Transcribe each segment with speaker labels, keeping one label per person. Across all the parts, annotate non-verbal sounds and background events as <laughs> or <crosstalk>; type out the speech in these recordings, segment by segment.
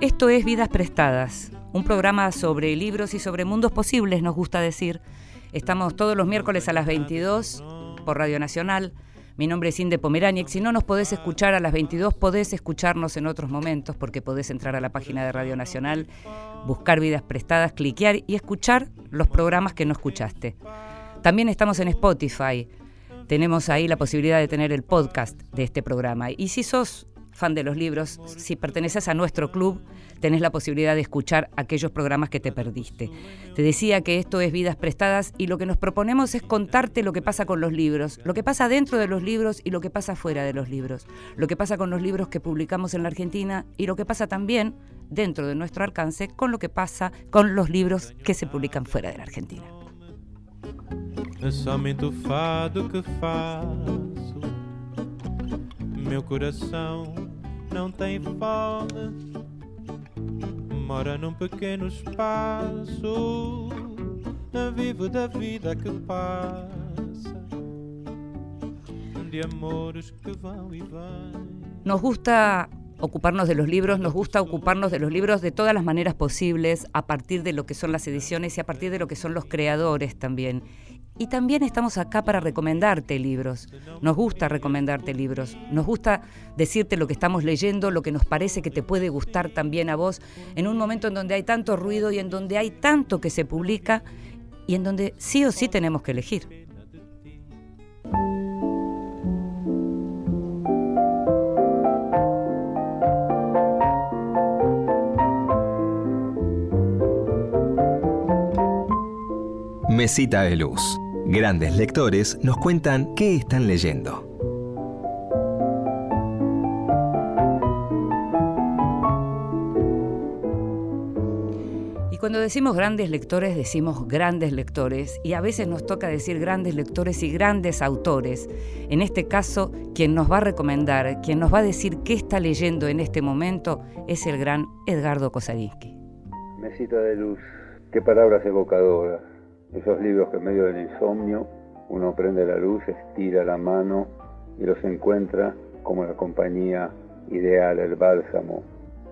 Speaker 1: Esto es Vidas Prestadas, un programa sobre libros y sobre mundos posibles, nos gusta decir. Estamos todos los miércoles a las 22 por Radio Nacional. Mi nombre es Inde Pomeraniec. Si no nos podés escuchar a las 22, podés escucharnos en otros momentos porque podés entrar a la página de Radio Nacional, buscar vidas prestadas, cliquear y escuchar los programas que no escuchaste. También estamos en Spotify. Tenemos ahí la posibilidad de tener el podcast de este programa. Y si sos fan de los libros, si perteneces a nuestro club, tenés la posibilidad de escuchar aquellos programas que te perdiste. Te decía que esto es Vidas Prestadas y lo que nos proponemos es contarte lo que pasa con los libros, lo que pasa dentro de los libros y lo que pasa fuera de los libros, lo que pasa con los libros que publicamos en la Argentina y lo que pasa también dentro de nuestro alcance con lo que pasa con los libros que se publican fuera de la Argentina. não tem mora num pequeno espaço, vive da vida que passa, de amores que vão e vêm. Nos gusta ocuparnos de los libros, nos gusta ocuparnos de los libros de todas las maneras posibles, a partir de lo que son las ediciones y a partir de lo que son los creadores también. Y también estamos acá para recomendarte libros. Nos gusta recomendarte libros. Nos gusta decirte lo que estamos leyendo, lo que nos parece que te puede gustar también a vos, en un momento en donde hay tanto ruido y en donde hay tanto que se publica y en donde sí o sí tenemos que elegir.
Speaker 2: Mesita de Luz. Grandes lectores nos cuentan qué están leyendo.
Speaker 1: Y cuando decimos grandes lectores, decimos grandes lectores y a veces nos toca decir grandes lectores y grandes autores. En este caso, quien nos va a recomendar, quien nos va a decir qué está leyendo en este momento es el gran Edgardo Kosarinsky.
Speaker 3: Mesita de luz, qué palabras evocadoras esos libros que en medio del insomnio uno prende la luz, estira la mano y los encuentra como la compañía ideal, el bálsamo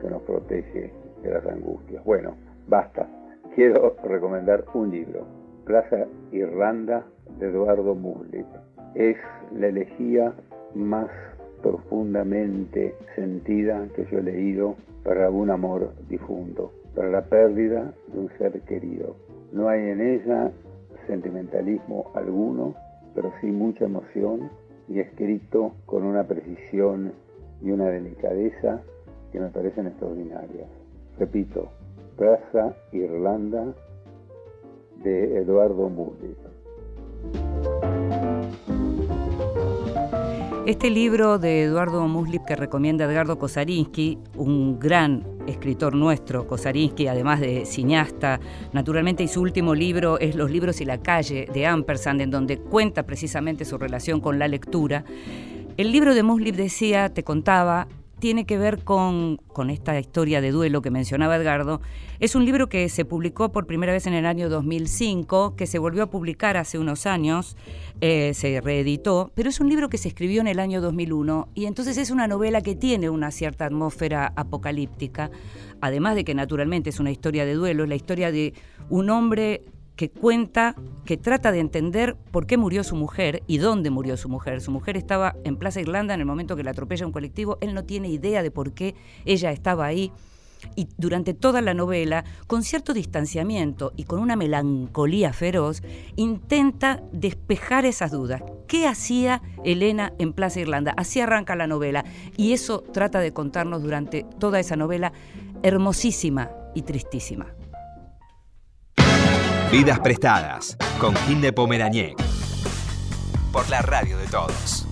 Speaker 3: que nos protege de las angustias. Bueno, basta. Quiero recomendar un libro, Plaza Irlanda de Eduardo Muslip. Es la elegía más profundamente sentida que yo he leído para un amor difunto, para la pérdida de un ser querido. No hay en ella sentimentalismo alguno, pero sí mucha emoción y escrito con una precisión y una delicadeza que me parecen extraordinarias. Repito, Plaza Irlanda de Eduardo Muller.
Speaker 1: Este libro de Eduardo Muslip que recomienda Edgardo Kosarinsky, un gran escritor nuestro, Kosarinsky, además de cineasta, naturalmente, y su último libro es Los libros y la calle de Ampersand, en donde cuenta precisamente su relación con la lectura. El libro de Muslip decía, te contaba, tiene que ver con, esta historia de duelo que mencionaba Edgardo. Es un libro que se publicó por primera vez en el año 2005, que se volvió a publicar hace unos años, eh, se reeditó, pero es un libro que se escribió en el año 2001 y entonces es una novela que tiene una cierta atmósfera apocalíptica, además de que naturalmente es una historia de duelo, es la historia de un hombre que cuenta, que trata de entender por qué murió su mujer y dónde murió su mujer. Su mujer estaba en Plaza Irlanda en el momento que la atropella un colectivo, él no tiene idea de por qué ella estaba ahí. Y durante toda la novela, con cierto distanciamiento y con una melancolía feroz, intenta despejar esas dudas. ¿Qué hacía Elena en Plaza Irlanda? Así arranca la novela. Y eso trata de contarnos durante toda esa novela hermosísima y tristísima.
Speaker 2: Vidas prestadas con de Pomerañé. Por la radio de todos.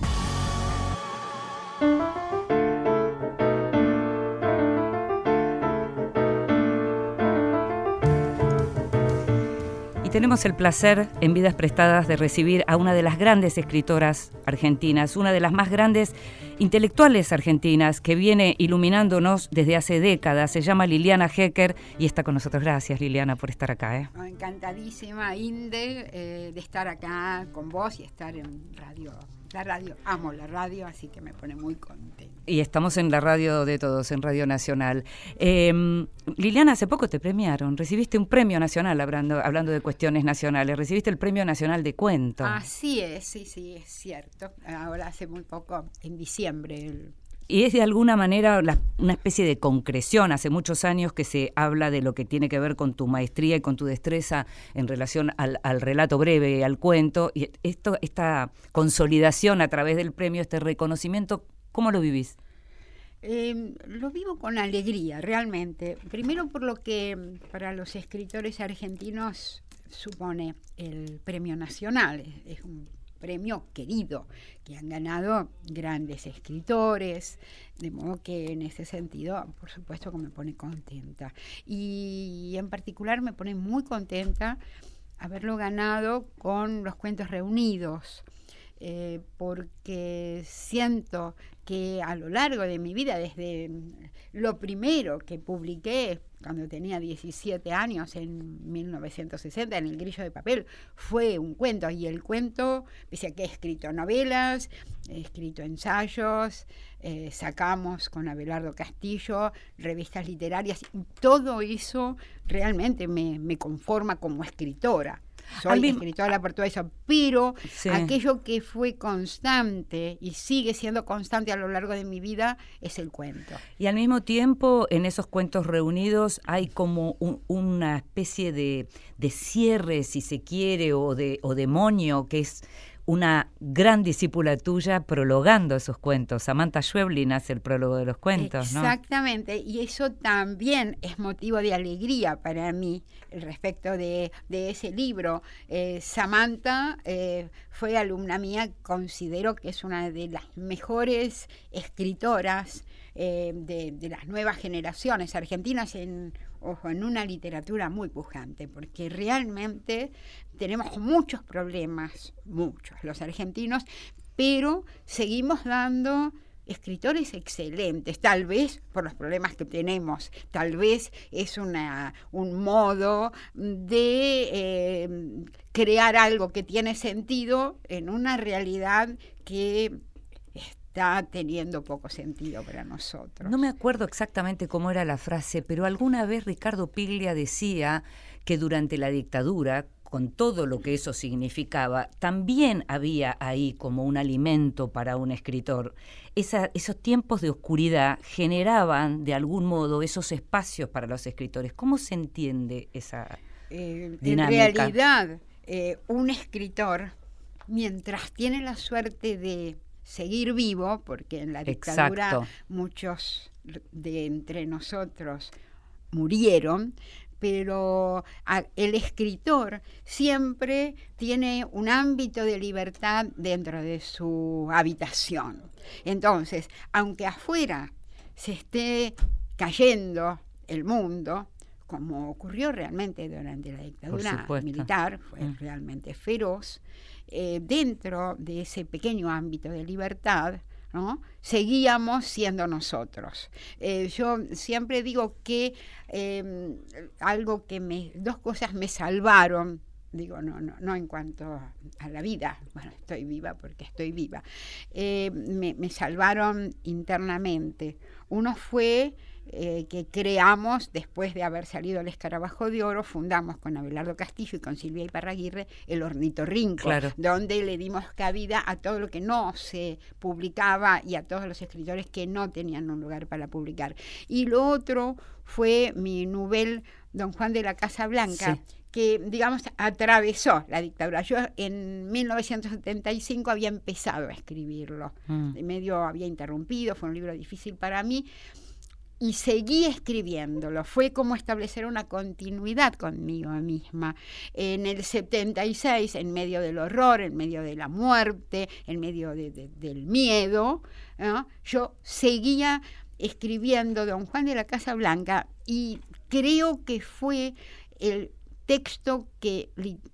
Speaker 1: Tenemos el placer en Vidas Prestadas de recibir a una de las grandes escritoras argentinas, una de las más grandes intelectuales argentinas que viene iluminándonos desde hace décadas. Se llama Liliana Hecker y está con nosotros. Gracias Liliana por estar acá. ¿eh?
Speaker 4: Encantadísima, Inde, eh, de estar acá con vos y estar en Radio la radio, amo la radio, así que me pone muy contenta.
Speaker 1: Y estamos en la radio de todos, en Radio Nacional. Em, Liliana, hace poco te premiaron, recibiste un premio nacional, hablando, hablando de cuestiones nacionales, recibiste el Premio Nacional de Cuento.
Speaker 4: Así es, sí, sí, es cierto. Ahora hace muy poco, en diciembre, el
Speaker 1: y es de alguna manera una especie de concreción. Hace muchos años que se habla de lo que tiene que ver con tu maestría y con tu destreza en relación al, relato breve, al cuento. Y esto, esta consolidación a través del premio, este reconocimiento, ¿cómo lo vivís?
Speaker 4: Em, lo vivo con alegría, realmente. Primero por lo que para los escritores argentinos supone el premio nacional. Es un premio querido, que han ganado grandes escritores, de modo que en ese sentido, por supuesto que me pone contenta. Y en particular me pone muy contenta haberlo ganado con los cuentos reunidos. Eh, porque siento que a lo largo de mi vida, desde lo primero que publiqué cuando tenía 17 años, en 1960, en El Grillo de Papel, fue un cuento. Y el cuento, pese a que he escrito novelas, he escrito ensayos, eh, sacamos con Abelardo Castillo, revistas literarias, y todo eso realmente me conforma como escritora soy escritora por todo eso, pero aquello que fue constante y sigue siendo constante a lo largo de mi vida es el cuento.
Speaker 1: Y al mismo tiempo, en esos cuentos reunidos hay como una especie de, de, cierre, si se quiere, o de o demonio, que es una gran discípula tuya prologando esos cuentos. Samantha Schweblin hace el prólogo de los cuentos,
Speaker 4: Exactamente, y eso también es motivo de alegría para mí respecto de, ese libro. Eh, Samantha eh, fue alumna mía, considero que es una de las mejores escritoras eh, de, las nuevas generaciones argentinas en, ojo, en una literatura muy pujante, porque realmente tenemos muchos problemas, muchos, los argentinos, pero seguimos dando escritores excelentes, tal vez por los problemas que tenemos, tal vez es una, un modo de eh, crear algo que tiene sentido en una realidad que está teniendo poco sentido para nosotros.
Speaker 1: No me acuerdo exactamente cómo era la frase, pero alguna vez Ricardo Piglia decía que durante la dictadura, con todo lo que eso significaba, también había ahí como un alimento para un escritor. esos tiempos de oscuridad generaban de algún modo esos espacios para los escritores. ¿Cómo se entiende esa eh, dinámica?
Speaker 4: En realidad, eh, un escritor, mientras tiene la suerte de seguir vivo, porque en la dictadura muchos de entre nosotros murieron, pero el escritor siempre tiene un ámbito de libertad dentro de su habitación. Entonces, aunque afuera se esté cayendo el mundo, como ocurrió realmente durante la dictadura militar, fue mm. realmente feroz, eh, dentro de ese pequeño ámbito de libertad, ¿no? seguíamos siendo nosotros. Eh, yo siempre digo que em, algo que me, dos cosas me salvaron digo, no, no, no en cuanto a la vida, bueno, estoy viva porque estoy viva, eh, me, me, salvaron internamente. Uno fue eh, que creamos, después de haber salido el escarabajo de oro, fundamos con Abelardo Castillo y con Silvia Iparraguirre el Ornitorrinco, donde le dimos cabida a todo lo que no se publicaba y a todos los escritores que no tenían un lugar para publicar. Y lo otro fue mi novel Don Juan de la Casa Blanca. que, digamos, atravesó la dictadura. Yo en 1975 había empezado a escribirlo, mm. medio había interrumpido, fue un libro difícil para mí, y seguí escribiéndolo. Fue como establecer una continuidad conmigo misma. En el 76, en medio del horror, en medio de la muerte, en medio del miedo, yo seguía escribiendo Don Juan de la Casa Blanca y creo que fue el texto que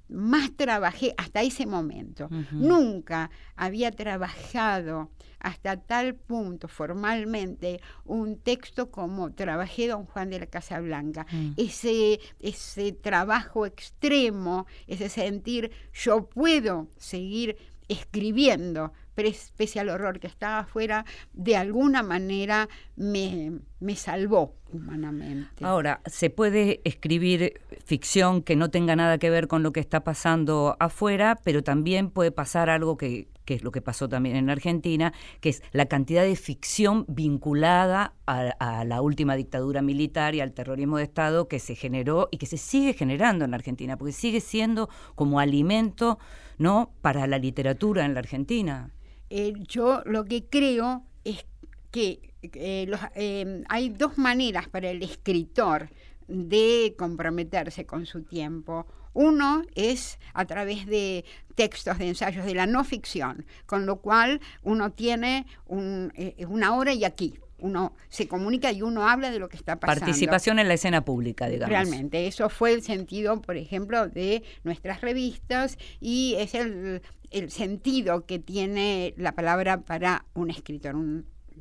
Speaker 4: más trabajé hasta ese momento. Nunca había trabajado hasta tal punto formalmente un texto como trabajé Don Juan de la Casa Blanca. Mm. Ese, ese trabajo extremo, ese sentir yo puedo seguir escribiendo, pese al horror que estaba afuera, de alguna manera me, me salvó humanamente.
Speaker 1: Ahora, se puede escribir ficción que no tenga nada que ver con lo que está pasando afuera, pero también puede pasar algo que, que es lo que pasó también en Argentina, que es la cantidad de ficción vinculada a, la última dictadura militar y al terrorismo de Estado que se generó y que se sigue generando en Argentina, porque sigue siendo como alimento ¿no? para la literatura en la Argentina.
Speaker 4: Eh, yo lo que creo es que eh, eh, hay dos maneras para el escritor de comprometerse con su tiempo. Uno es a través de textos de ensayos de la no ficción, con lo cual uno tiene una hora y aquí. Uno se comunica y uno habla de lo que está pasando.
Speaker 1: Participación en la escena pública, digamos.
Speaker 4: Realmente, eso fue el sentido, por ejemplo, de nuestras revistas y es el el sentido que tiene la palabra para un escritor,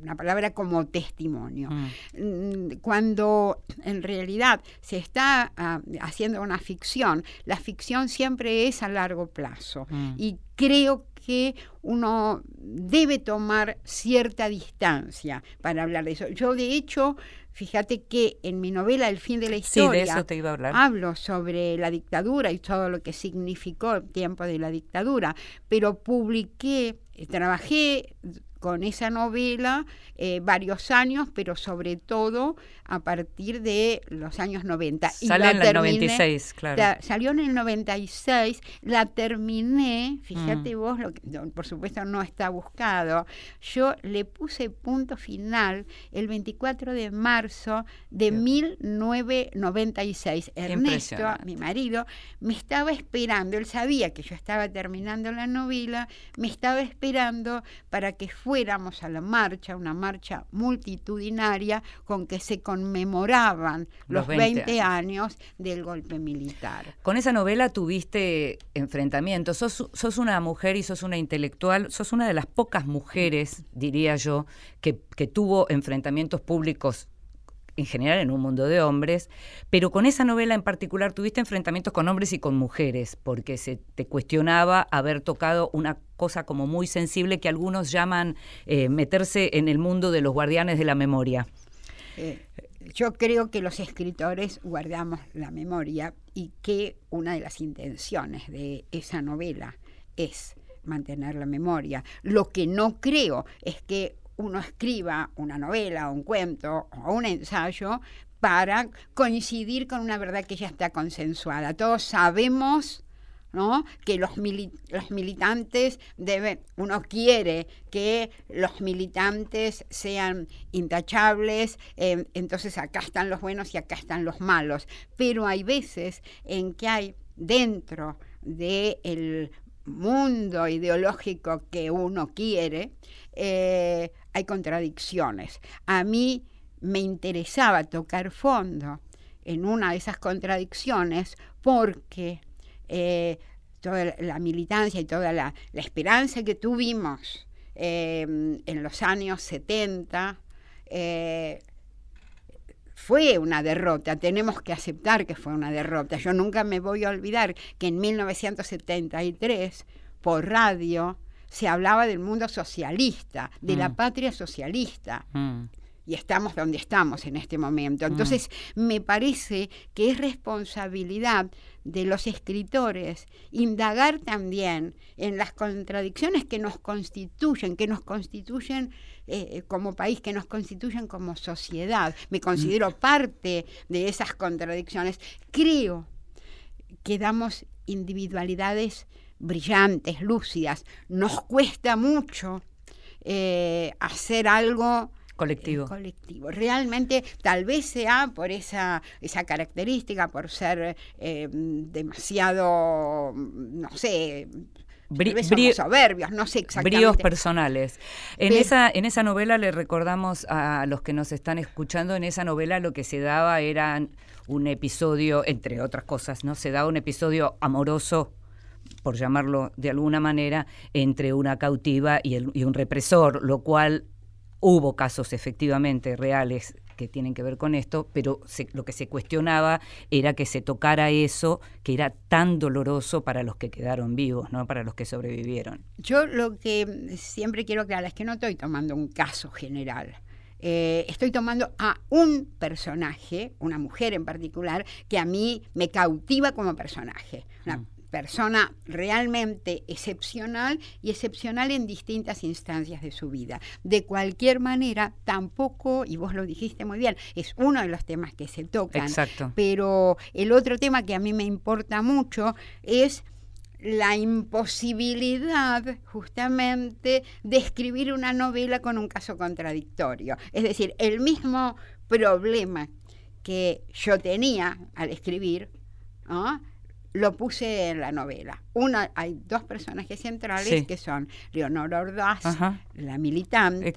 Speaker 4: una palabra como testimonio. Mm. Mm, cuando en realidad se está ah, haciendo una ficción, la ficción siempre es a largo plazo mm. y creo que uno debe tomar cierta distancia para hablar de eso. Yo de hecho Fíjate que en mi novela El fin de la historia hablo sobre la dictadura y todo lo que significó el tiempo de la dictadura, pero publiqué, trabajé con esa novela eh, varios años, pero sobre todo a partir de los años 90.
Speaker 1: Salió en el 96, claro.
Speaker 4: salió en el 96, la terminé, fíjate mm. vos, lo que, por supuesto no está buscado, yo le puse punto final el 24 de marzo de 1996. Ernesto, mi marido, me estaba esperando, él sabía que yo estaba terminando la novela, me estaba esperando para que fuéramos a la marcha, una marcha multitudinaria con que se conmemoraban los, 20, años. del golpe militar.
Speaker 1: Con esa novela tuviste enfrentamientos, sos, sos una mujer y sos una intelectual, sos una de las pocas mujeres, diría yo, que, que tuvo enfrentamientos públicos en general en un mundo de hombres, pero con esa novela en particular tuviste enfrentamientos con hombres y con mujeres, porque se te cuestionaba haber tocado una cosa como muy sensible que algunos llaman eh, meterse en el mundo de los guardianes de la memoria.
Speaker 4: Eh, yo creo que los escritores guardamos la memoria y que una de las intenciones de esa novela es mantener la memoria. Lo que no creo es que uno escriba una novela, un cuento o un ensayo para coincidir con una verdad que ya está consensuada. Todos sabemos ¿no? que los, militantes deben, uno quiere que los militantes sean intachables, eh, entonces acá están los buenos y acá están los malos, pero hay veces en que hay dentro del mundo ideológico que uno quiere, eh, hay contradicciones. A mí me interesaba tocar fondo en una de esas contradicciones porque eh, toda la militancia y toda la, esperanza que tuvimos em, en los años 70 eh, fue una derrota, tenemos que aceptar que fue una derrota. Yo nunca me voy a olvidar que en 1973, por radio, se hablaba del mundo socialista, de la mm. patria socialista. Mm. Y estamos donde estamos en este momento. Mm. Entonces, me parece que es responsabilidad de los escritores indagar también en las contradicciones que nos constituyen, que nos constituyen eh, como país, que nos constituyen como sociedad. Me considero parte de esas contradicciones. Creo que damos individualidades brillantes, lúcidas. Nos cuesta mucho eh, hacer algo
Speaker 1: colectivo.
Speaker 4: colectivo. Realmente tal vez sea por esa, esa característica, por ser eh, demasiado, no sé, soberbios, no sé exactamente.
Speaker 1: Bríos personales. En, esa, en esa novela le recordamos a los que nos están escuchando, en esa novela lo que se daba eran un episodio, entre otras cosas, ¿no? Se da un episodio amoroso por llamarlo de alguna manera, entre una cautiva y, y un represor, lo cual hubo casos efectivamente reales que tienen que ver con esto, pero lo que se cuestionaba era que se tocara eso que era tan doloroso para los que quedaron vivos, ¿no? para los que sobrevivieron.
Speaker 4: Yo lo que siempre quiero aclarar es que no estoy tomando un caso general. Eh, estoy tomando a un personaje, una mujer en particular, que a mí me cautiva como personaje. Mm persona realmente excepcional y excepcional en distintas instancias de su vida. De cualquier manera, tampoco, y vos lo dijiste muy bien, es uno de los temas que se tocan.
Speaker 1: Exacto.
Speaker 4: Pero el otro tema que a mí me importa mucho es la imposibilidad justamente de escribir una novela con un caso contradictorio. Es decir, el mismo problema que yo tenía al escribir, ¿no? Lo puse en la novela. Una, hay dos personajes centrales que son Leonora Ordaz, la militante,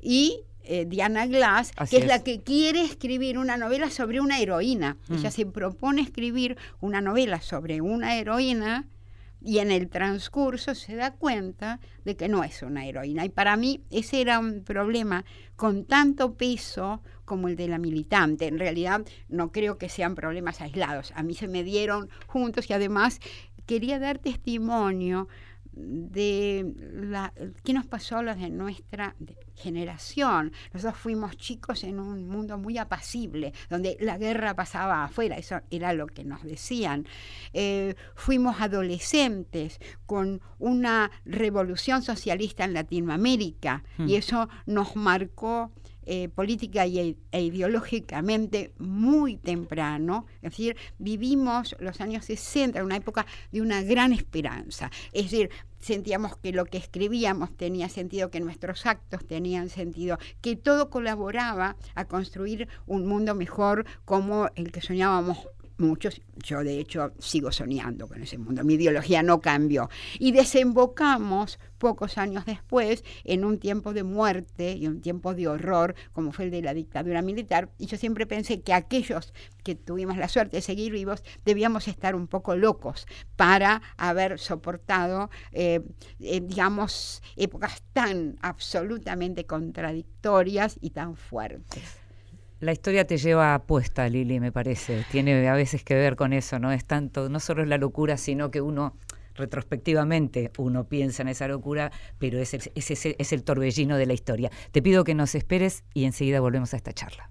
Speaker 4: y eh, Diana Glass, que es, la que quiere escribir una novela sobre una heroína. Mm. Ella se propone escribir una novela sobre una heroína y en el transcurso se da cuenta de que no es una heroína. Y para mí ese era un problema con tanto peso como el de la militante. En realidad no creo que sean problemas aislados. A mí se me dieron juntos y además quería dar testimonio de la, qué nos pasó a los de nuestra generación. Nosotros fuimos chicos en un mundo muy apacible, donde la guerra pasaba afuera, eso era lo que nos decían. Eh, fuimos adolescentes con una revolución socialista en Latinoamérica y hmm. eso nos marcó eh, política e ideológicamente muy temprano, es decir, vivimos los años 60, una época de una gran esperanza, es decir, sentíamos que lo que escribíamos tenía sentido, que nuestros actos tenían sentido, que todo colaboraba a construir un mundo mejor como el que soñábamos muchos, yo de hecho sigo soñando con ese mundo, mi ideología no cambió. Y desembocamos pocos años después en un tiempo de muerte y un tiempo de horror como fue el de la dictadura militar. Y yo siempre pensé que aquellos que tuvimos la suerte de seguir vivos debíamos estar un poco locos para haber soportado, eh, eh, digamos, épocas tan absolutamente contradictorias y tan fuertes.
Speaker 1: La historia te lleva a puesta, Lili, me parece. Tiene a veces que ver con eso, ¿no? Es tanto, no solo es la locura, sino que uno retrospectivamente uno piensa en esa locura, pero es es el torbellino de la historia. Te pido que nos esperes y enseguida volvemos a esta charla.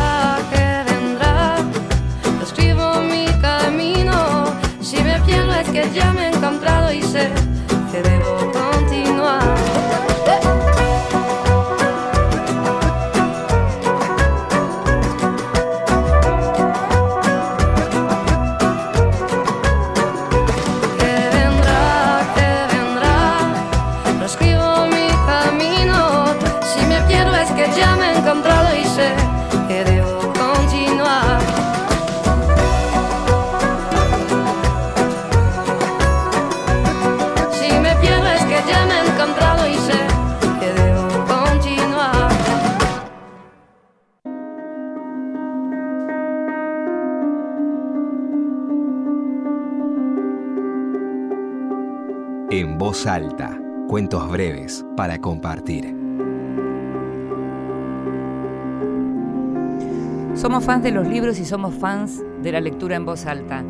Speaker 5: ya me he encontrado y sé
Speaker 2: breves para compartir.
Speaker 1: Somos fans de los libros y somos fans de la lectura en voz alta.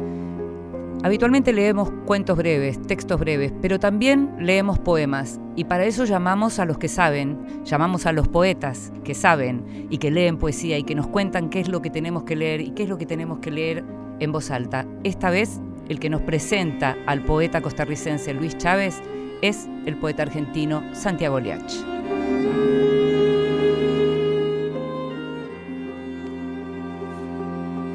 Speaker 1: Habitualmente leemos cuentos breves, textos breves, pero también leemos poemas y para eso llamamos a los que saben, llamamos a los poetas que saben y que leen poesía y que nos cuentan qué es lo que tenemos que leer y qué es lo que tenemos que leer en voz alta. Esta vez el que nos presenta al poeta costarricense Luis Chávez es el poeta argentino Santiago Liach.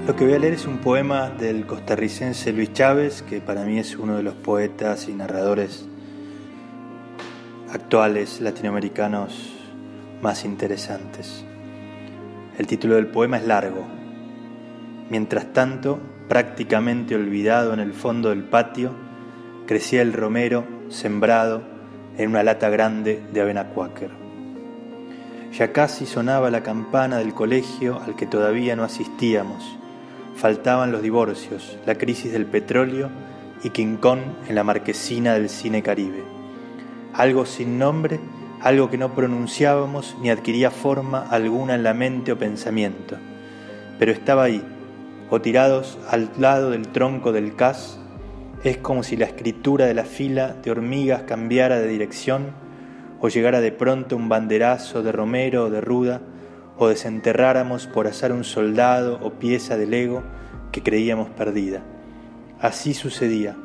Speaker 6: Lo que voy a leer es un poema del costarricense Luis Chávez, que para mí es uno de los poetas y narradores actuales latinoamericanos más interesantes. El título del poema es largo. Mientras tanto, prácticamente olvidado en el fondo del patio, crecía el romero sembrado en una lata grande de avena cuáquer. Ya casi sonaba la campana del colegio al que todavía no asistíamos. Faltaban los divorcios, la crisis del petróleo y Kong en la marquesina del cine caribe. Algo sin nombre, algo que no pronunciábamos ni adquiría forma alguna en la mente o pensamiento. Pero estaba ahí, o tirados al lado del tronco del cas, es como si la escritura de la fila de hormigas cambiara de dirección o llegara de pronto un banderazo de romero o de ruda o desenterráramos por azar un soldado o pieza del ego que creíamos perdida. Así sucedía,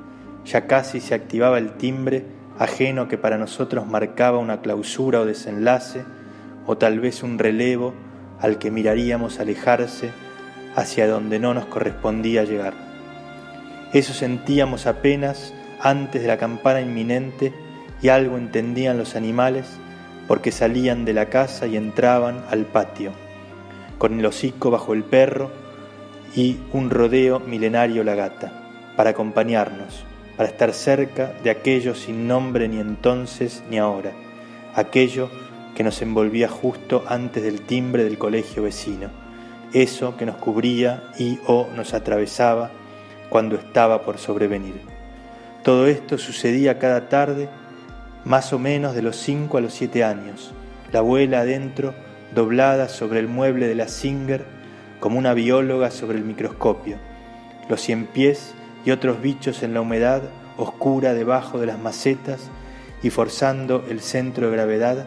Speaker 6: ya casi se activaba el timbre ajeno que para nosotros marcaba una clausura o desenlace, o tal vez un relevo al que miraríamos alejarse hacia donde no nos correspondía llegar. Eso sentíamos apenas antes de la campana inminente y algo entendían los animales porque salían de la casa y entraban al patio, con el hocico bajo el perro y un rodeo milenario la gata, para acompañarnos, para estar cerca de aquello sin nombre ni entonces ni ahora, aquello que nos envolvía justo antes del timbre del colegio vecino eso que nos cubría y o nos atravesaba cuando estaba por sobrevenir. Todo esto sucedía cada tarde, más o menos de los cinco a los siete años, la abuela adentro, doblada sobre el mueble de la Singer, como una bióloga sobre el microscopio, los cien pies y otros bichos en la humedad oscura debajo de las macetas y forzando el centro de gravedad,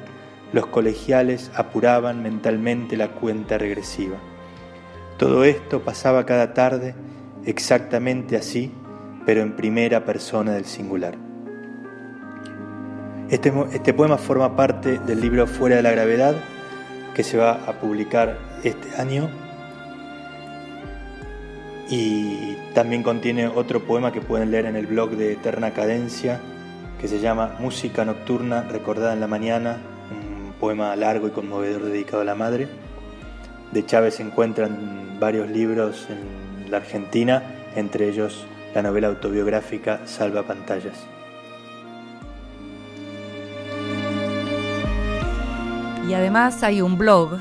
Speaker 6: los colegiales apuraban mentalmente la cuenta regresiva. Todo esto pasaba cada tarde exactamente así, pero en primera persona del singular. Este, este, poema forma parte del libro Fuera de la Gravedad, que se va a publicar este año. Y también contiene otro poema que pueden leer en el blog de Eterna Cadencia, que se llama Música Nocturna Recordada en la Mañana, un poema largo y conmovedor dedicado a la madre. De Chávez se encuentran varios libros en Argentina, entre ellos la novela autobiográfica Salva Pantallas.
Speaker 1: Y además hay un blog,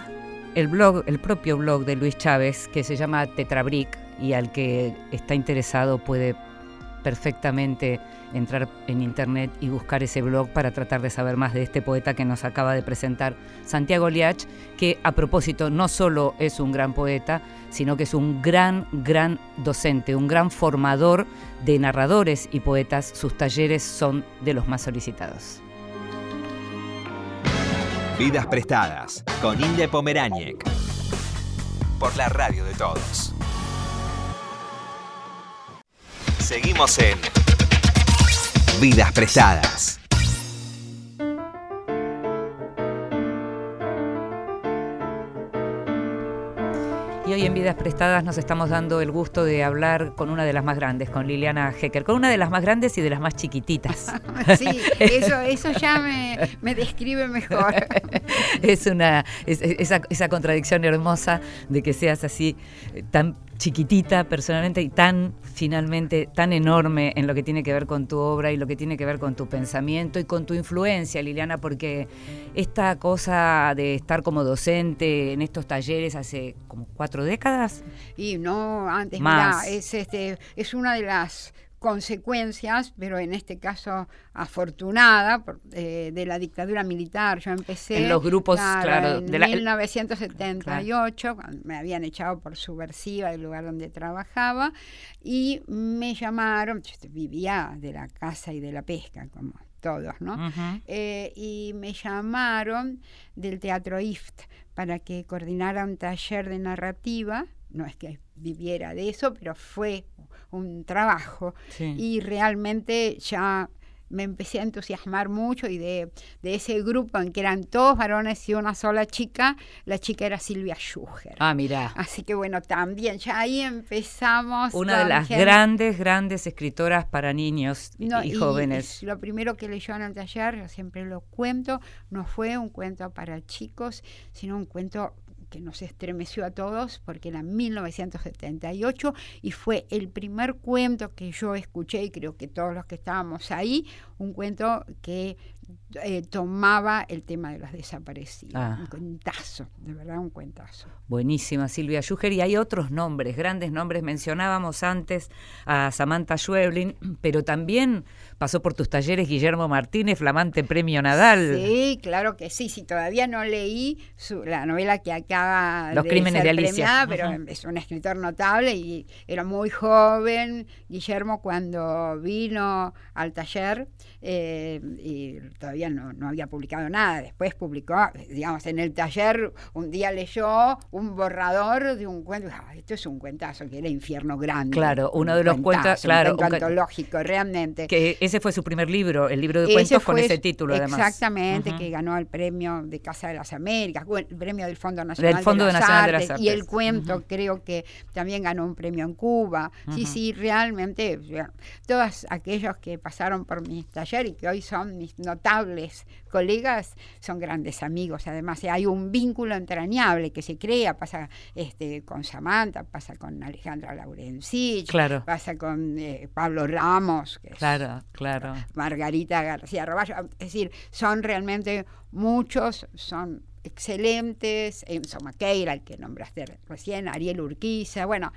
Speaker 1: el blog, el propio blog de Luis Chávez, que se llama Tetrabric y al que está interesado puede perfectamente entrar en internet y buscar ese blog para tratar de saber más de este poeta que nos acaba de presentar Santiago Liach, que a propósito no solo es un gran poeta, sino que es un gran, gran docente, un gran formador de narradores y poetas. Sus talleres son de los más solicitados.
Speaker 2: Vidas prestadas con Inde Pomeráñez por la radio de todos. Seguimos en Vidas prestadas.
Speaker 1: Y hoy en Vidas Prestadas nos estamos dando el gusto de hablar con una de las más grandes, con Liliana Hecker, con una de las más grandes y de las más chiquititas. <laughs>
Speaker 4: sí, eso, eso ya me, describe mejor. <laughs>
Speaker 1: es una esa, esa contradicción hermosa de que seas así tan chiquitita personalmente y tan finalmente tan enorme en lo que tiene que ver con tu obra y lo que tiene que ver con tu pensamiento y con tu influencia, Liliana, porque esta cosa de estar como docente en estos talleres hace como cuatro décadas.
Speaker 4: Y no, antes, Más. es, este, es una de las consecuencias, pero en este caso afortunada, eh, de la dictadura militar. Yo empecé
Speaker 1: en los grupos, claro,
Speaker 4: en 1978, me habían echado por subversiva del lugar donde trabajaba, y me llamaron, yo vivía de la casa y de la pesca, como todos, ¿no? Eh, y me llamaron del Teatro IFT para que coordinara un taller de narrativa, no es que viviera de eso, pero fue un trabajo. Y realmente ya me empecé a entusiasmar mucho y de, ese grupo en que eran todos varones y una sola chica, la chica era Silvia Schuger.
Speaker 1: Ah, mira.
Speaker 4: Así que bueno, también ya ahí empezamos.
Speaker 1: Una de las grandes, grandes escritoras para niños y, jóvenes.
Speaker 4: lo primero que leyó en el taller, yo siempre lo cuento, no fue un cuento para chicos, sino un cuento que nos estremeció a todos porque era 1978 y fue el primer cuento que yo escuché y creo que todos los que estábamos ahí, un cuento que eh, tomaba el tema de los desaparecidos. Ah. Un cuentazo, de verdad un cuentazo.
Speaker 1: Buenísima Silvia Schuger y hay otros nombres, grandes nombres. Mencionábamos antes a Samantha Schweblin, pero también pasó por tus talleres Guillermo Martínez, flamante premio Nadal.
Speaker 4: Sí, claro que sí. Sí, todavía no leí la novela que acaba
Speaker 1: Los crímenes de Alicia.
Speaker 4: pero es un escritor notable y era muy joven. Guillermo cuando vino al taller eh, y todavía no, no había publicado nada. Después publicó, digamos, en el taller un día leyó un borrador de un cuento. Ah, esto es un cuentazo, que era Infierno Grande.
Speaker 1: Claro, uno de los cuentos, claro.
Speaker 4: Un cuento antológico, realmente.
Speaker 1: Que ese fue su primer libro, el libro de cuentos con ese título, además.
Speaker 4: Exactamente, que ganó el premio de Casa de las Américas, el premio del Fondo Nacional,
Speaker 1: del Fondo
Speaker 4: de, las
Speaker 1: Nacional Artes,
Speaker 4: Y el cuento creo que también ganó un premio en Cuba. Sí, sí, realmente, todos aquellos que pasaron por mi y que hoy son mis notables colegas, son grandes amigos. Además, hay un vínculo entrañable que se crea, pasa este, con Samantha, pasa con Alejandra Laurencich, pasa con eh, Pablo Ramos, que
Speaker 1: claro, claro.
Speaker 4: Margarita García Roballo. Es decir, son realmente muchos, son excelentes, Enzo Maqueira, el que nombraste recién, Ariel Urquiza, bueno,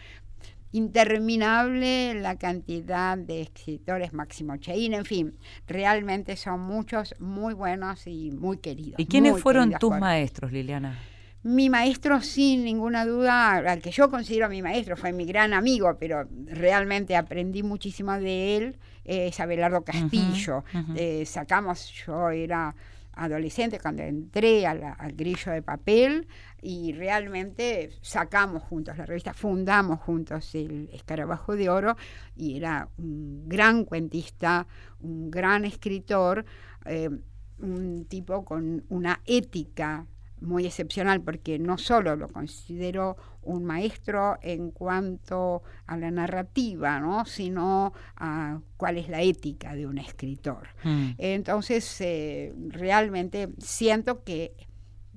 Speaker 4: interminable la cantidad de escritores, Máximo Cheín, en fin, realmente son muchos muy buenos y muy queridos.
Speaker 1: ¿Y quiénes fueron tus maestros, Liliana?
Speaker 4: Mi maestro, sin ninguna duda, al que yo considero mi maestro, fue mi gran amigo, pero realmente aprendí muchísimo de él, es Abelardo Castillo. Eh, sacamos, yo era adolescente cuando entré al grillo de papel y realmente sacamos juntos la revista, fundamos juntos el Escarabajo de Oro y era un gran cuentista, un gran escritor, eh, un tipo con una ética muy excepcional porque no solo lo considero un maestro en cuanto a la narrativa, ¿no? sino a cuál es la ética de un escritor. Mm. Entonces, eh, realmente siento que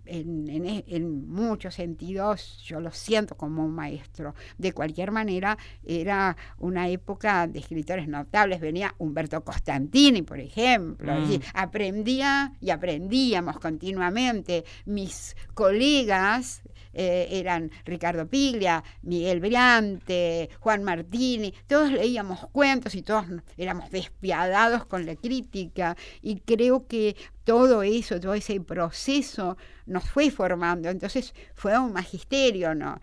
Speaker 4: en, en, muchos sentidos yo lo siento como un maestro. De cualquier manera, era una época de escritores notables. Venía Humberto Costantini, por ejemplo. Mm. aprendía y aprendíamos continuamente. Mis colegas eh, eran Ricardo Piglia, Miguel Briante, Juan Martini, todos leíamos cuentos y todos éramos despiadados con la crítica y creo que todo eso, todo ese proceso nos fue formando, entonces fue un magisterio, ¿no?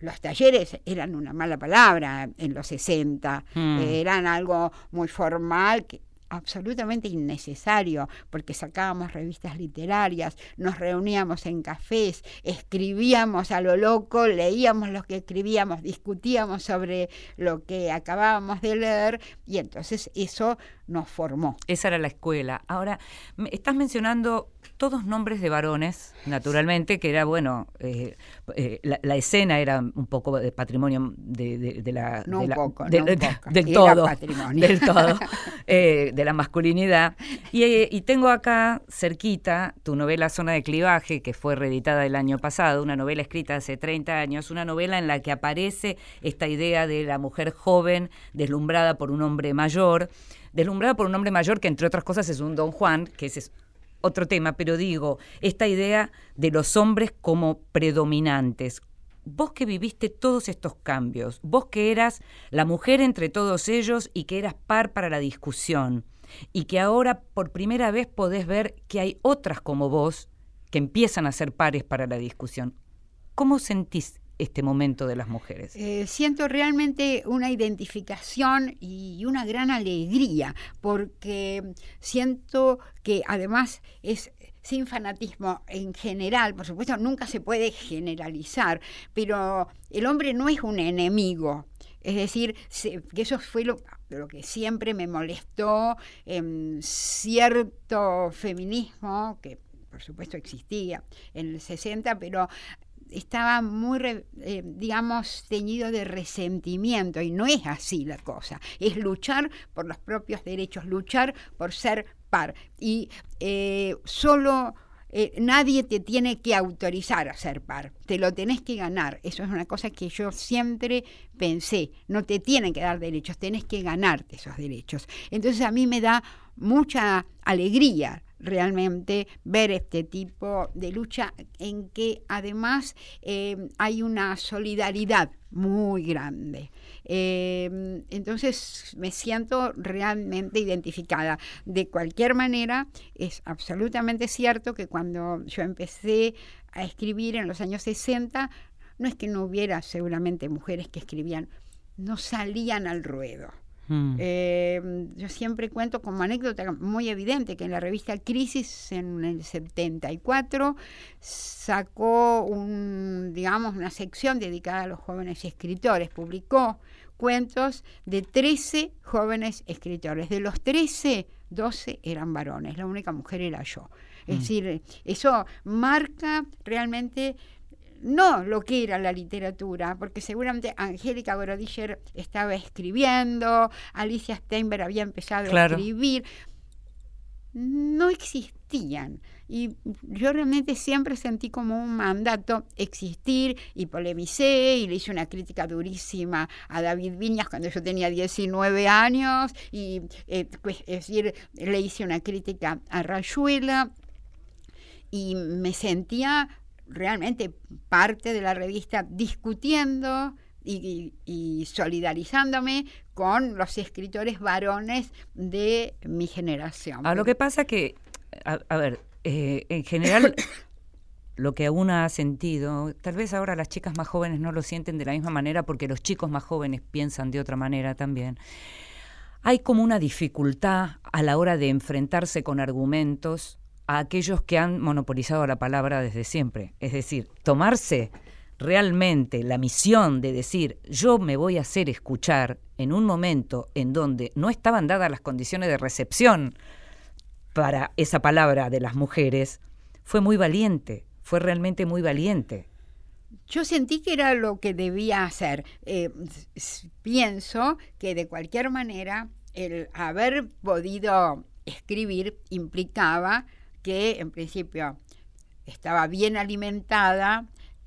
Speaker 4: los talleres eran una mala palabra en los 60, mm. eran algo muy formal que absolutamente innecesario, porque sacábamos revistas literarias, nos reuníamos en cafés, escribíamos a lo loco, leíamos lo que escribíamos, discutíamos sobre lo que acabábamos de leer y entonces eso nos formó.
Speaker 1: Esa era la escuela. Ahora, estás mencionando todos nombres de varones, naturalmente, que era, bueno, eh, eh, la, escena era un poco de patrimonio de, la...
Speaker 4: No un poco, <laughs>
Speaker 1: del todo, del <laughs> todo, eh, de la masculinidad. Y, y, tengo acá, cerquita, tu novela Zona de Clivaje, que fue reeditada el año pasado, una novela escrita hace 30 años, una novela en la que aparece esta idea de la mujer joven, deslumbrada por un hombre mayor, deslumbrada por un hombre mayor que entre otras cosas es un don Juan, que es otro tema, pero digo, esta idea de los hombres como predominantes. Vos que viviste todos estos cambios, vos que eras la mujer entre todos ellos y que eras par para la discusión, y que ahora por primera vez podés ver que hay otras como vos que empiezan a ser pares para la discusión. ¿Cómo sentís este momento de las mujeres?
Speaker 4: Eh, siento realmente una identificación y una gran alegría, porque siento que además es sin fanatismo en general, por supuesto nunca se puede generalizar, pero el hombre no es un enemigo. Es decir, que eso fue lo, lo que siempre me molestó en cierto feminismo, que por supuesto existía en el 60, pero estaba muy, eh, digamos, teñido de resentimiento y no es así la cosa. Es luchar por los propios derechos, luchar por ser par. Y eh, solo... Eh, nadie te tiene que autorizar a ser par, te lo tenés que ganar. Eso es una cosa que yo siempre pensé, no te tienen que dar derechos, tenés que ganarte esos derechos. Entonces a mí me da mucha alegría realmente ver este tipo de lucha en que además eh, hay una solidaridad muy grande. Eh, entonces me siento realmente identificada. De cualquier manera, es absolutamente cierto que cuando yo empecé a escribir en los años 60, no es que no hubiera seguramente mujeres que escribían, no salían al ruedo. Mm. Eh, yo siempre cuento como anécdota muy evidente que en la revista Crisis en el 74 sacó un, digamos, una sección dedicada a los jóvenes escritores, publicó cuentos de 13 jóvenes escritores. De los 13, 12 eran varones, la única mujer era yo. Es mm. decir, eso marca realmente no lo que era la literatura, porque seguramente Angélica Borodiller estaba escribiendo, Alicia Steinberg había empezado a escribir, no existían. Y yo realmente siempre sentí como un mandato existir y polemicé y le hice una crítica durísima a David Viñas cuando yo tenía 19 años y eh, pues, es decir, le hice una crítica a Rayuela y me sentía realmente parte de la revista discutiendo y, solidarizándome con los escritores varones de mi generación.
Speaker 1: A lo que pasa que, a, ver, eh, en general <coughs> lo que una ha sentido, tal vez ahora las chicas más jóvenes no lo sienten de la misma manera porque los chicos más jóvenes piensan de otra manera también. Hay como una dificultad a la hora de enfrentarse con argumentos a aquellos que han monopolizado la palabra desde siempre. Es decir, tomarse realmente la misión de decir yo me voy a hacer escuchar en un momento en donde no estaban dadas las condiciones de recepción para esa palabra de las mujeres, fue muy valiente, fue realmente muy valiente.
Speaker 4: Yo sentí que era lo que debía hacer. Eh, pienso que de cualquier manera el haber podido escribir implicaba que en principio estaba bien alimentada,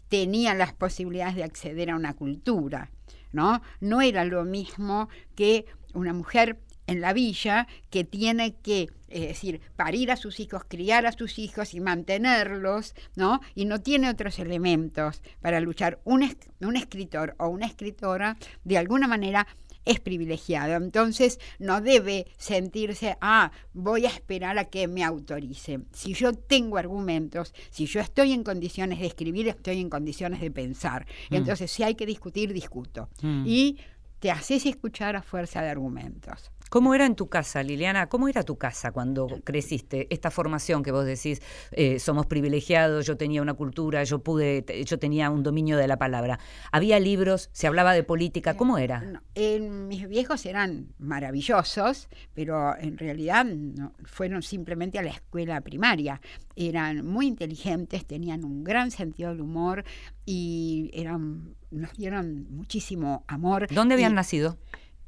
Speaker 4: tenía las posibilidades de acceder a una cultura, ¿no? No era lo mismo que una mujer en la villa que tiene que es decir, parir a sus hijos, criar a sus hijos y mantenerlos, ¿no? Y no tiene otros elementos para luchar. Un, un escritor o una escritora, de alguna manera, es privilegiado. Entonces no debe sentirse, ah, voy a esperar a que me autorice. Si yo tengo argumentos, si yo estoy en condiciones de escribir, estoy en condiciones de pensar. Mm. Entonces, si hay que discutir, discuto. Mm. Y te haces escuchar a fuerza de argumentos.
Speaker 1: ¿Cómo era en tu casa, Liliana? ¿Cómo era tu casa cuando creciste? Esta formación que vos decís, eh, somos privilegiados, yo tenía una cultura, yo pude, yo tenía un dominio de la palabra. ¿Había libros? ¿Se hablaba de política? ¿Cómo era?
Speaker 4: mis viejos eran maravillosos, pero en realidad no, fueron simplemente a la escuela primaria. Eran muy inteligentes, tenían un gran sentido del humor y eran, nos dieron muchísimo amor.
Speaker 1: ¿Dónde habían nacido?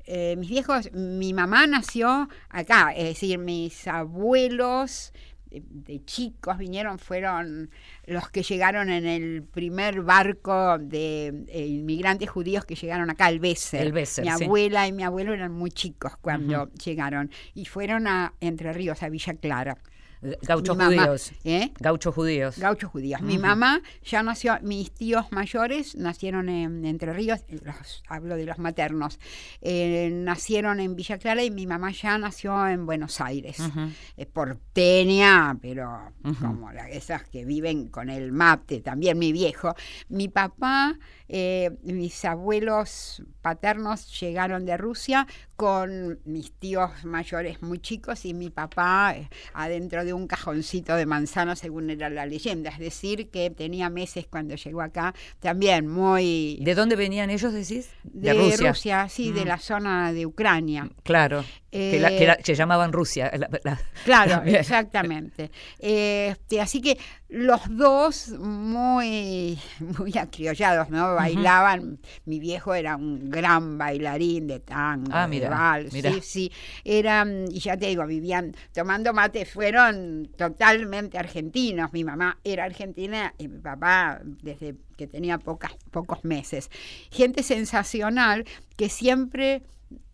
Speaker 4: Eh, mis viejos, mi mamá nació acá, es decir, mis abuelos de, chicos vinieron, fueron los que llegaron en el primer barco de eh, inmigrantes judíos que llegaron acá, el Besser. mi abuela y mi abuelo eran muy chicos cuando llegaron y fueron a Entre Ríos, a Villa Clara.
Speaker 1: Gauchos judíos. ¿eh? Gauchos judíos.
Speaker 4: Gauchos judíos. Mi mamá ya nació, mis tíos mayores nacieron en Entre Ríos, eh, hablo de los maternos, eh, nacieron en Villa Clara y mi mamá ya nació en Buenos Aires. porteña, pero como esas que viven con el mate, también mi viejo. Mi papá eh, mis abuelos paternos llegaron de Rusia con mis tíos mayores muy chicos y mi papá eh, adentro de un cajoncito de manzana, según era la leyenda. Es decir, que tenía meses cuando llegó acá, también muy...
Speaker 1: ¿De dónde venían ellos, decís?
Speaker 4: De, Rusia. sí, de mm. la zona de Ucrania.
Speaker 1: Claro. que, eh, se llamaban Rusia.
Speaker 4: claro, <laughs> exactamente. Este, así que los dos muy, muy acriollados, ¿no? Bailaban. Mi viejo era un gran bailarín de tango, ah, de vals, sí, sí. Eran, y ya te digo, vivían tomando mate, fueron totalmente argentinos. Mi mamá era argentina y mi papá desde que tenía pocas, pocos meses. Gente sensacional que siempre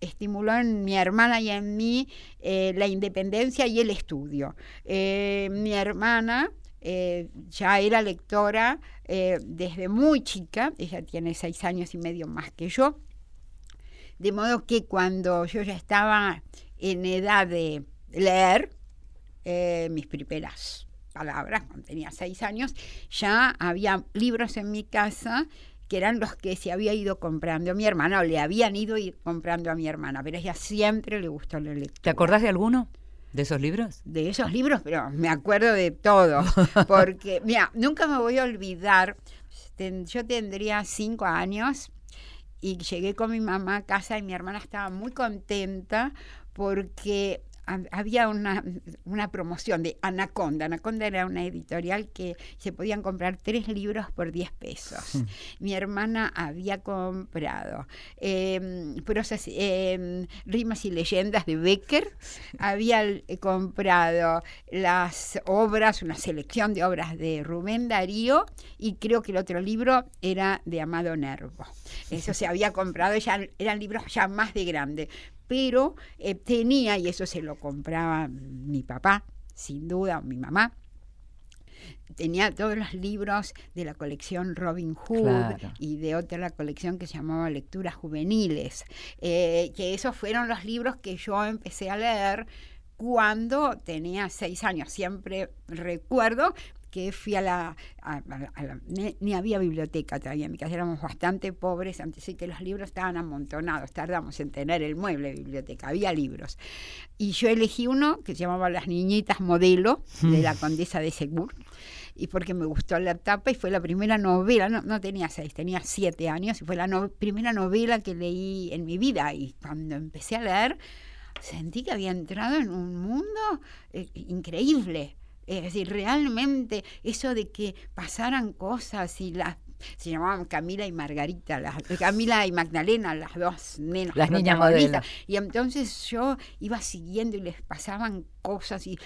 Speaker 4: estimuló en mi hermana y en mí eh, la independencia y el estudio. Eh, mi hermana eh, ya era lectora eh, desde muy chica, ella tiene seis años y medio más que yo, de modo que cuando yo ya estaba en edad de leer eh, mis primeras palabras, cuando tenía seis años, ya había libros en mi casa que eran los que se había ido comprando a mi hermana o le habían ido comprando a mi hermana, pero ella siempre le gustó la lectura.
Speaker 1: ¿Te acordás de alguno? ¿De esos libros?
Speaker 4: De esos libros, pero me acuerdo de todo. <laughs> Porque, mira, nunca me voy a olvidar. yo tendría cinco años y llegué con mi mamá a casa y mi hermana estaba muy contenta porque había una, una, promoción de Anaconda. Anaconda era una editorial que se podían comprar tres libros por 10 pesos. Hmm. Mi hermana había comprado em, em, Rimas y Leyendas de Becker, había eh, comprado las obras, una selección de obras de Rubén Darío y creo que el otro libro era de Amado Nervo. Eso se había comprado, ya, eran libros ya más de grande pero eh, tenía, y eso se lo compraba mi papá, sin duda, mi mamá, tenía todos los libros de la colección Robin Hood y de otra colección que se llamaba Lecturas Juveniles, eh, que esos fueron los libros que yo empecé a leer cuando tenía seis años. Siempre recuerdo que fui a la, ni, había biblioteca todavía en mi casa, éramos bastante pobres, antes sí que los libros estaban amontonados, tardamos en tener el mueble de biblioteca, había libros. Y yo elegí uno que se llamaba Las Niñitas Modelo, de la <laughs> Condesa de Segur, y porque me gustó la tapa y fue la primera novela, no, no tenía seis, tenía siete años, y fue la primera novela que leí en mi vida, y cuando empecé a leer, sentí que había entrado en un mundo eh, increíble es decir, realmente eso de que pasaran cosas y las se llamaban Camila y Margarita, las, Camila y Magdalena, las dos nenas.
Speaker 1: Las niñas modelos.
Speaker 4: Y entonces yo iba siguiendo y les pasaban cosas y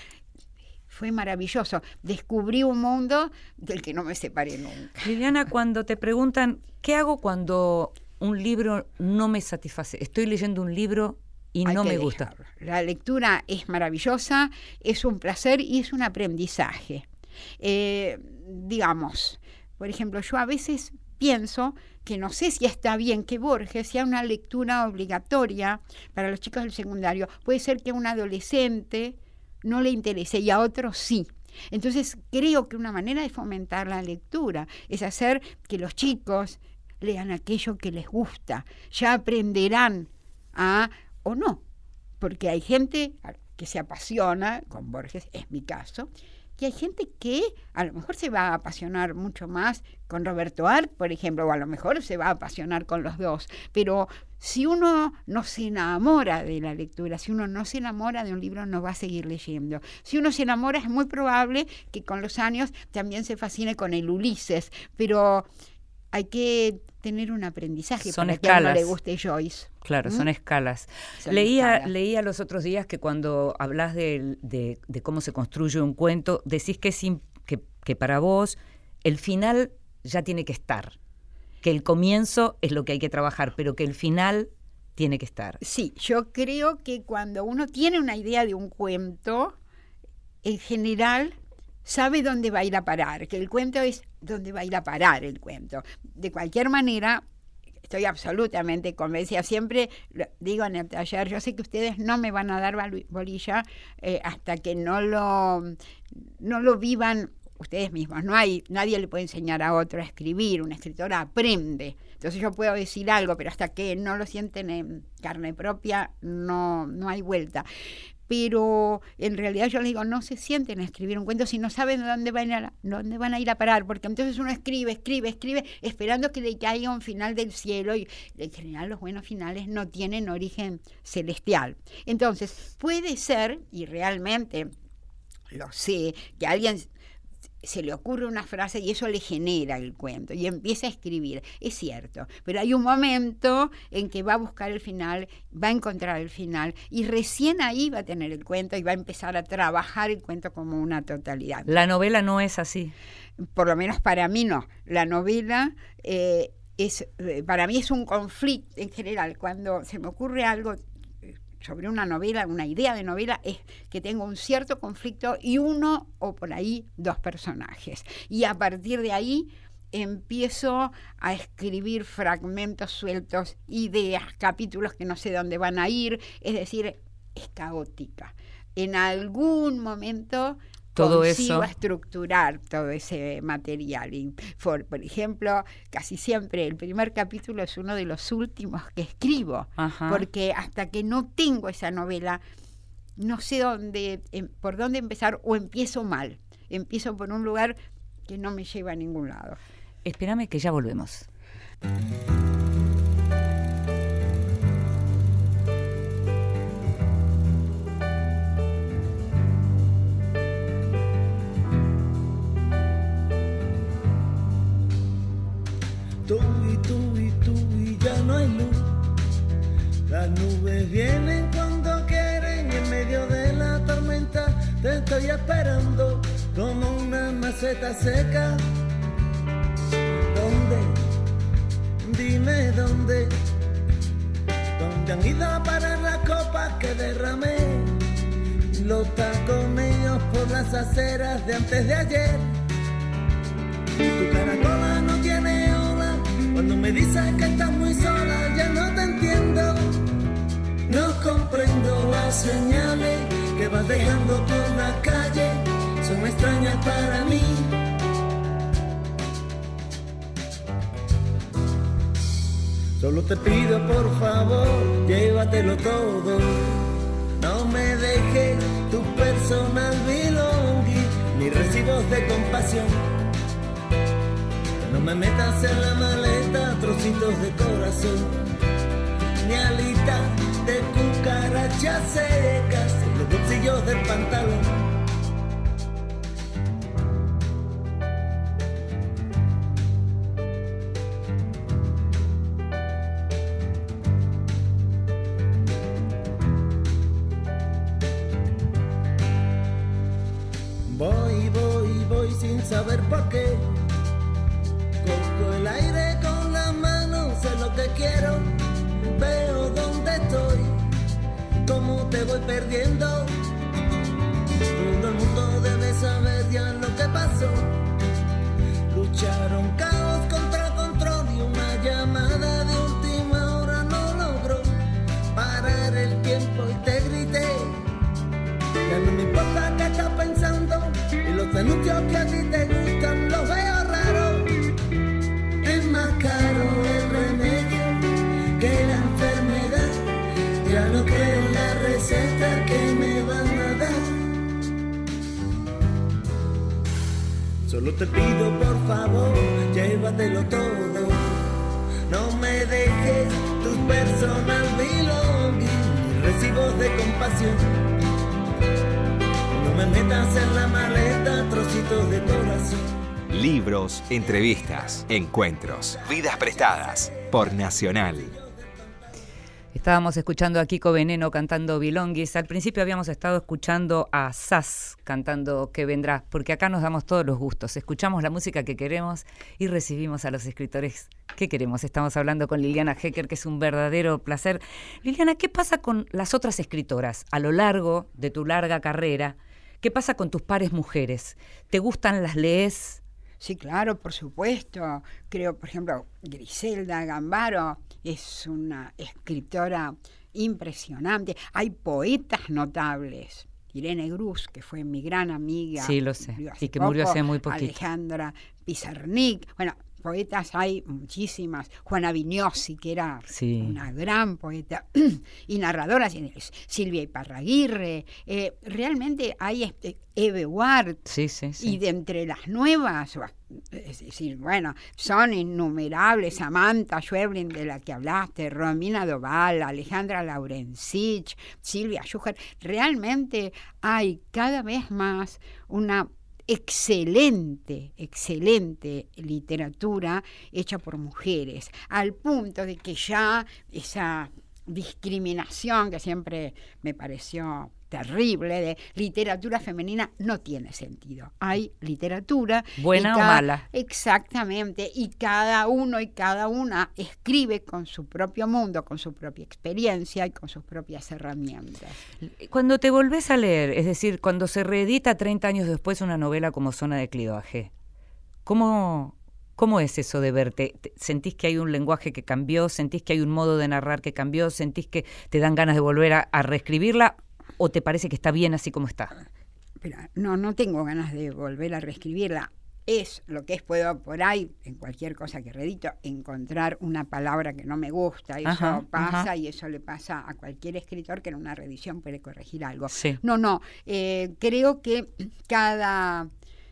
Speaker 4: fue maravilloso. Descubrí un mundo del que no me separé nunca.
Speaker 1: Liliana, <laughs> cuando te preguntan, ¿qué hago cuando un libro no me satisface? Estoy leyendo un libro y no me gusta.
Speaker 4: La lectura es maravillosa, es un placer y es un aprendizaje. Eh, digamos, por ejemplo, yo a veces pienso que no sé si está bien que Borges sea una lectura obligatoria para los chicos del secundario. Puede ser que a un adolescente no le interese y a otros sí. Entonces creo que una manera de fomentar la lectura es hacer que los chicos lean aquello que les gusta. Ya aprenderán a o no, porque hay gente que se apasiona con Borges, es mi caso, y hay gente que a lo mejor se va a apasionar mucho más con Roberto Art, por ejemplo, o a lo mejor se va a apasionar con los dos, pero si uno no se enamora de la lectura, si uno no se enamora de un libro, no va a seguir leyendo. Si uno se enamora, es muy probable que con los años también se fascine con el Ulises, pero hay que tener un aprendizaje
Speaker 1: son
Speaker 4: para
Speaker 1: escalas. que
Speaker 4: a uno le guste Joyce.
Speaker 1: Claro, son escalas. leía, leía los otros días que cuando hablas de, de, cómo se construye un cuento, decís que, que, que para vos el final ya tiene que estar, que el comienzo es lo que hay que trabajar, pero que el final tiene que estar.
Speaker 4: Sí, yo creo que cuando uno tiene una idea de un cuento, en general sabe dónde va a ir a parar, que el cuento es dónde va a ir a parar el cuento. De cualquier manera, estoy absolutamente convencida. Siempre digo en el taller, yo sé que ustedes no me van a dar bolilla eh, hasta que no lo, no lo vivan ustedes mismos. No hay, nadie le puede enseñar a otro a escribir, un escritor aprende. Entonces yo puedo decir algo, pero hasta que no lo sienten en carne propia, no, no hay vuelta pero en realidad yo les digo, no se sienten a escribir un cuento si no saben dónde van a, dónde van a ir a parar, porque entonces uno escribe, escribe, escribe, esperando que le caiga un final del cielo y en general los buenos finales no tienen origen celestial. Entonces, puede ser, y realmente lo sé, que alguien se le ocurre una frase y eso le genera el cuento y empieza a escribir. Es cierto, pero hay un momento en que va a buscar el final, va a encontrar el final y recién ahí va a tener el cuento y va a empezar a trabajar el cuento como una totalidad.
Speaker 1: La novela no es así.
Speaker 4: Por lo menos para mí no. La novela... Eh, es, eh, para mí es un conflicto en general. Cuando se me ocurre algo sobre una novela, una idea de novela, es que tengo un cierto conflicto y uno o por ahí dos personajes. Y a partir de ahí empiezo a escribir fragmentos sueltos, ideas, capítulos que no sé dónde van a ir, es decir, es caótica. En algún momento todo eso estructurar todo ese material. Y por, ejemplo, casi siempre el primer capítulo es uno de los últimos que escribo, porque hasta que no tengo esa novela, no sé dónde, em, por dónde empezar o empiezo mal. Empiezo por un lugar que no me lleva a ningún lado.
Speaker 1: Espérame que ya volvemos.
Speaker 7: Las nubes vienen cuando quieren y en medio de la tormenta te estoy esperando como una maceta seca. ¿Dónde? Dime dónde. ¿Dónde han ido a parar las copas que derramé? Los taconillos por las aceras de antes de ayer. Tu caracola no tiene cuando me dices que estás muy sola, ya no te entiendo. No comprendo las señales que vas dejando por la calle, son extrañas para mí. Solo te pido por favor, llévatelo todo. No me dejes tu personal belonging, ni recibos de compasión no me metas en la maleta trocitos de corazón, ni alitas cucarachas secas los bolsillos del pantalón. Solo te pido por favor, llévatelo todo. No me dejes tus personal belongings, recibos de compasión. No me metas en la maleta trocitos de corazón.
Speaker 2: Libros, entrevistas, encuentros, vidas prestadas por Nacional.
Speaker 1: Estábamos escuchando a Kiko Veneno cantando Bilonguis. Al principio habíamos estado escuchando a Sass cantando Que vendrá, porque acá nos damos todos los gustos. Escuchamos la música que queremos y recibimos a los escritores que queremos. Estamos hablando con Liliana Hecker, que es un verdadero placer. Liliana, ¿qué pasa con las otras escritoras a lo largo de tu larga carrera? ¿Qué pasa con tus pares mujeres? ¿Te gustan, las lees?
Speaker 4: Sí, claro, por supuesto. Creo, por ejemplo, Griselda Gambaro es una escritora impresionante. Hay poetas notables. Irene Gruz, que fue mi gran amiga.
Speaker 1: Sí, lo sé. Y que murió hace muy poquito.
Speaker 4: Alejandra Pizarnik. Bueno, poetas hay muchísimas. Juana Vignosi, que era una gran poeta <clears throat> y narradora, Silvia Iparraguirre. Eh, realmente hay este, Eve Ward.
Speaker 1: Sí, sí, sí.
Speaker 4: Y de entre las nuevas, es decir, bueno, son innumerables. Samantha Schweblin, de la que hablaste, Romina Doval, Alejandra Laurencich, Silvia Schucher. Realmente hay cada vez más una excelente, excelente literatura hecha por mujeres, al punto de que ya esa discriminación que siempre me pareció terrible de literatura femenina no tiene sentido. Hay literatura.
Speaker 1: Buena o mala.
Speaker 4: Exactamente. Y cada uno y cada una escribe con su propio mundo, con su propia experiencia y con sus propias herramientas.
Speaker 1: Cuando te volvés a leer, es decir, cuando se reedita 30 años después una novela como Zona de Clivaje, ¿cómo, ¿Cómo es eso de verte? ¿Sentís que hay un lenguaje que cambió? ¿Sentís que hay un modo de narrar que cambió? ¿Sentís que te dan ganas de volver a, a reescribirla? O te parece que está bien así como está?
Speaker 4: Pero no, no tengo ganas de volver a reescribirla. Es lo que es, puedo por ahí, en cualquier cosa que redito, encontrar una palabra que no me gusta. Eso pasa y eso le pasa a cualquier escritor que en una reedición puede corregir algo. No, no. Eh, creo que cada,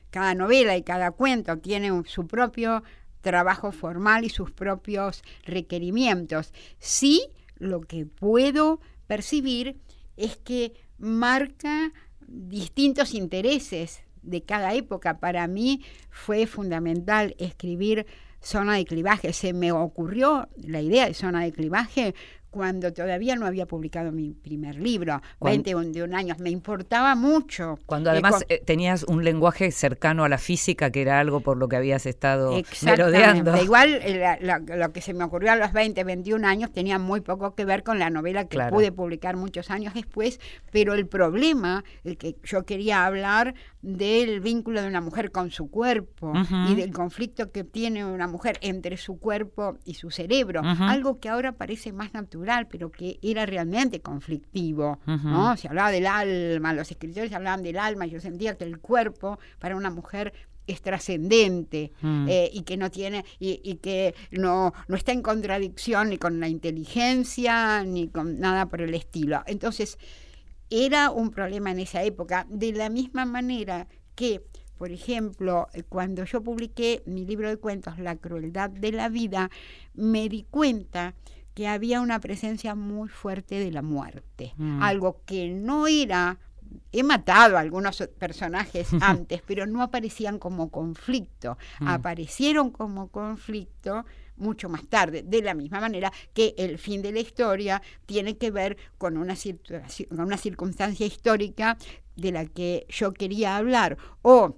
Speaker 4: cada novela y cada cuento tiene su propio trabajo formal y sus propios requerimientos. Sí, lo que puedo percibir es que marca distintos intereses de cada época. Para mí fue fundamental escribir Zona de Clivaje. Se me ocurrió la idea de Zona de Clivaje cuando todavía no había publicado mi primer libro, 21 años, me importaba mucho.
Speaker 1: Cuando además eh, tenías un lenguaje cercano a la física, que era algo por lo que habías estado merodeando.
Speaker 4: Igual eh, lo que se me ocurrió a los 20, 21 años tenía muy poco que ver con la novela que pude publicar muchos años después, pero el problema, el que yo quería hablar del vínculo de una mujer con su cuerpo y del conflicto que tiene una mujer entre su cuerpo y su cerebro, algo que ahora parece más natural, pero que era realmente conflictivo, ¿no? Se hablaba del alma, los escritores hablaban del alma, y yo sentía que el cuerpo para una mujer es trascendente mm. eh, y que no tiene y, y, que no, no está en contradicción ni con la inteligencia ni con nada por el estilo. Entonces, era un problema en esa época, de la misma manera que, por ejemplo, cuando yo publiqué mi libro de cuentos, La crueldad de la vida, me di cuenta que había una presencia muy fuerte de la muerte, mm. algo que no era he matado a algunos personajes <laughs> antes, pero no aparecían como conflicto. Mm. Aparecieron como conflicto mucho más tarde, de la misma manera que el fin de la historia tiene que ver con una, circunstancia histórica de la que yo quería hablar, o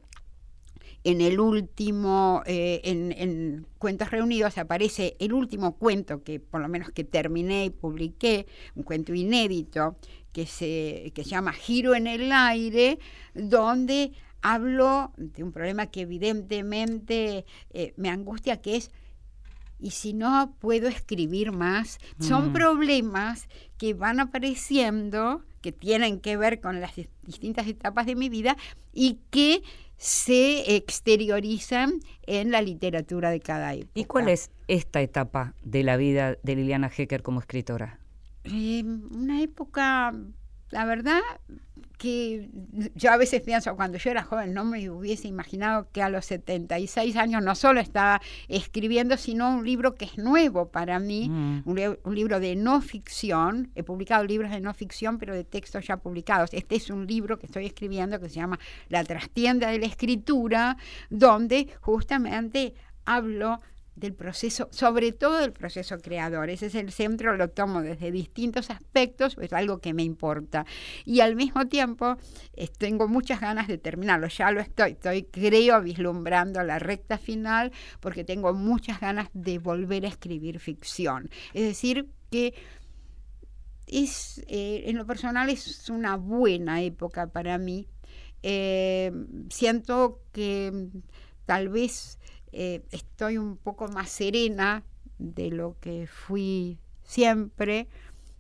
Speaker 4: en el último, eh, en, Cuentos Reunidos aparece el último cuento que por lo menos que terminé y publiqué, un cuento inédito que se, que se llama Giro en el aire, donde hablo de un problema que evidentemente eh, me angustia, que es y si no puedo escribir más. Son mm. problemas que van apareciendo, que tienen que ver con las distintas etapas de mi vida y que se exteriorizan en la literatura de cada época.
Speaker 1: ¿Y cuál es esta etapa de la vida de Liliana Hecker como escritora?
Speaker 4: Eh, una época, la verdad, que yo a veces pienso, cuando yo era joven no me hubiese imaginado que a los 76 años no solo estaba escribiendo, sino un libro que es nuevo para mí, mm. un, libro de no ficción. He publicado libros de no ficción, pero de textos ya publicados. Este es un libro que estoy escribiendo que se llama La trastienda de la escritura, donde justamente hablo del proceso, sobre todo del proceso creador. Ese es el centro, lo tomo desde distintos aspectos, es algo que me importa. Y al mismo tiempo tengo muchas ganas de terminarlo, ya lo estoy, estoy creo vislumbrando la recta final porque tengo muchas ganas de volver a escribir ficción. Es decir, que es, eh, en lo personal es una buena época para mí. Eh, siento que tal vez eh, estoy un poco más serena de lo que fui siempre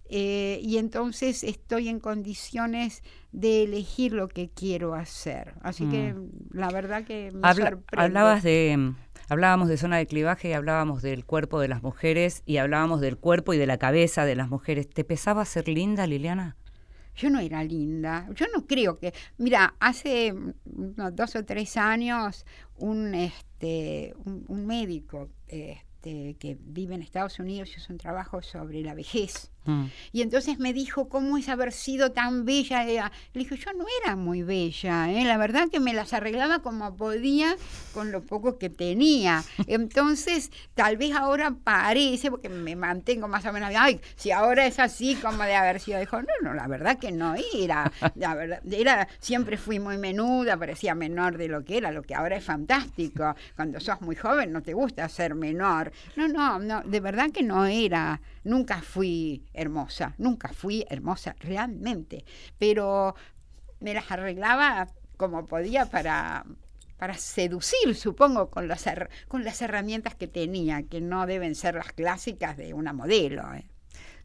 Speaker 4: eh, y entonces estoy en condiciones de elegir lo que quiero hacer. Así que mm. la verdad que me sorprende.
Speaker 1: Hablabas de, hablábamos de zona de clivaje, hablábamos del cuerpo de las mujeres y hablábamos del cuerpo y de la cabeza de las mujeres. ¿Te pesaba ser linda, Liliana?
Speaker 4: Yo no era linda. Yo no creo que. Mira, hace dos o tres años un, este, un, médico este, que vive en Estados Unidos hizo un trabajo sobre la vejez. Mm. Y entonces me dijo, ¿cómo es haber sido tan bella? Le dije, yo no era muy bella, ¿eh? la verdad que me las arreglaba como podía con lo poco que tenía. <laughs> Entonces, tal vez ahora parece, porque me mantengo más o menos, ay, si ahora es así como de haber sido, dijo, no, no, la verdad que no era. La verdad, era, siempre fui muy menuda, parecía menor de lo que era, lo que ahora es fantástico. Cuando sos muy joven no te gusta ser menor. No, no, no, de verdad que no era, nunca fui hermosa, nunca fui hermosa realmente, pero me las arreglaba como podía para, para seducir, supongo, con las, con las herramientas que tenía, que no deben ser las clásicas de una modelo. ¿eh?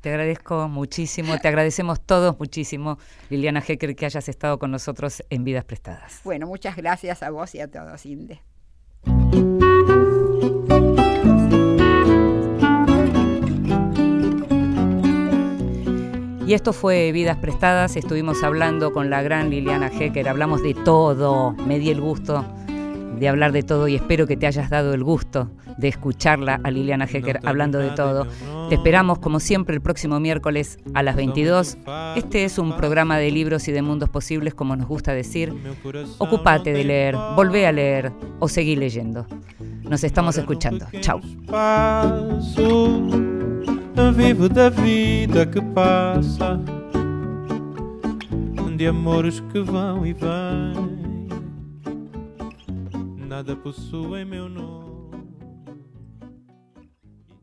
Speaker 1: Te agradezco muchísimo, te agradecemos todos muchísimo, Liliana Hecker, que hayas estado con nosotros en Vidas Prestadas.
Speaker 4: Bueno, muchas gracias a vos y a todos, Inde.
Speaker 1: Y esto fue Vidas Prestadas, estuvimos hablando con la gran Liliana Hecker, hablamos de todo, me di el gusto de hablar de todo y espero que te hayas dado el gusto de escucharla a Liliana Hecker hablando de todo. Te esperamos como siempre el próximo miércoles a las 22. Este es un programa de libros y de mundos posibles, como nos gusta decir. Ocupate de leer, volvé a leer o seguí leyendo. Nos estamos escuchando. Chao.
Speaker 8: Vivo da vida que passa, de amores que vão e vêm, nada possui meu nome.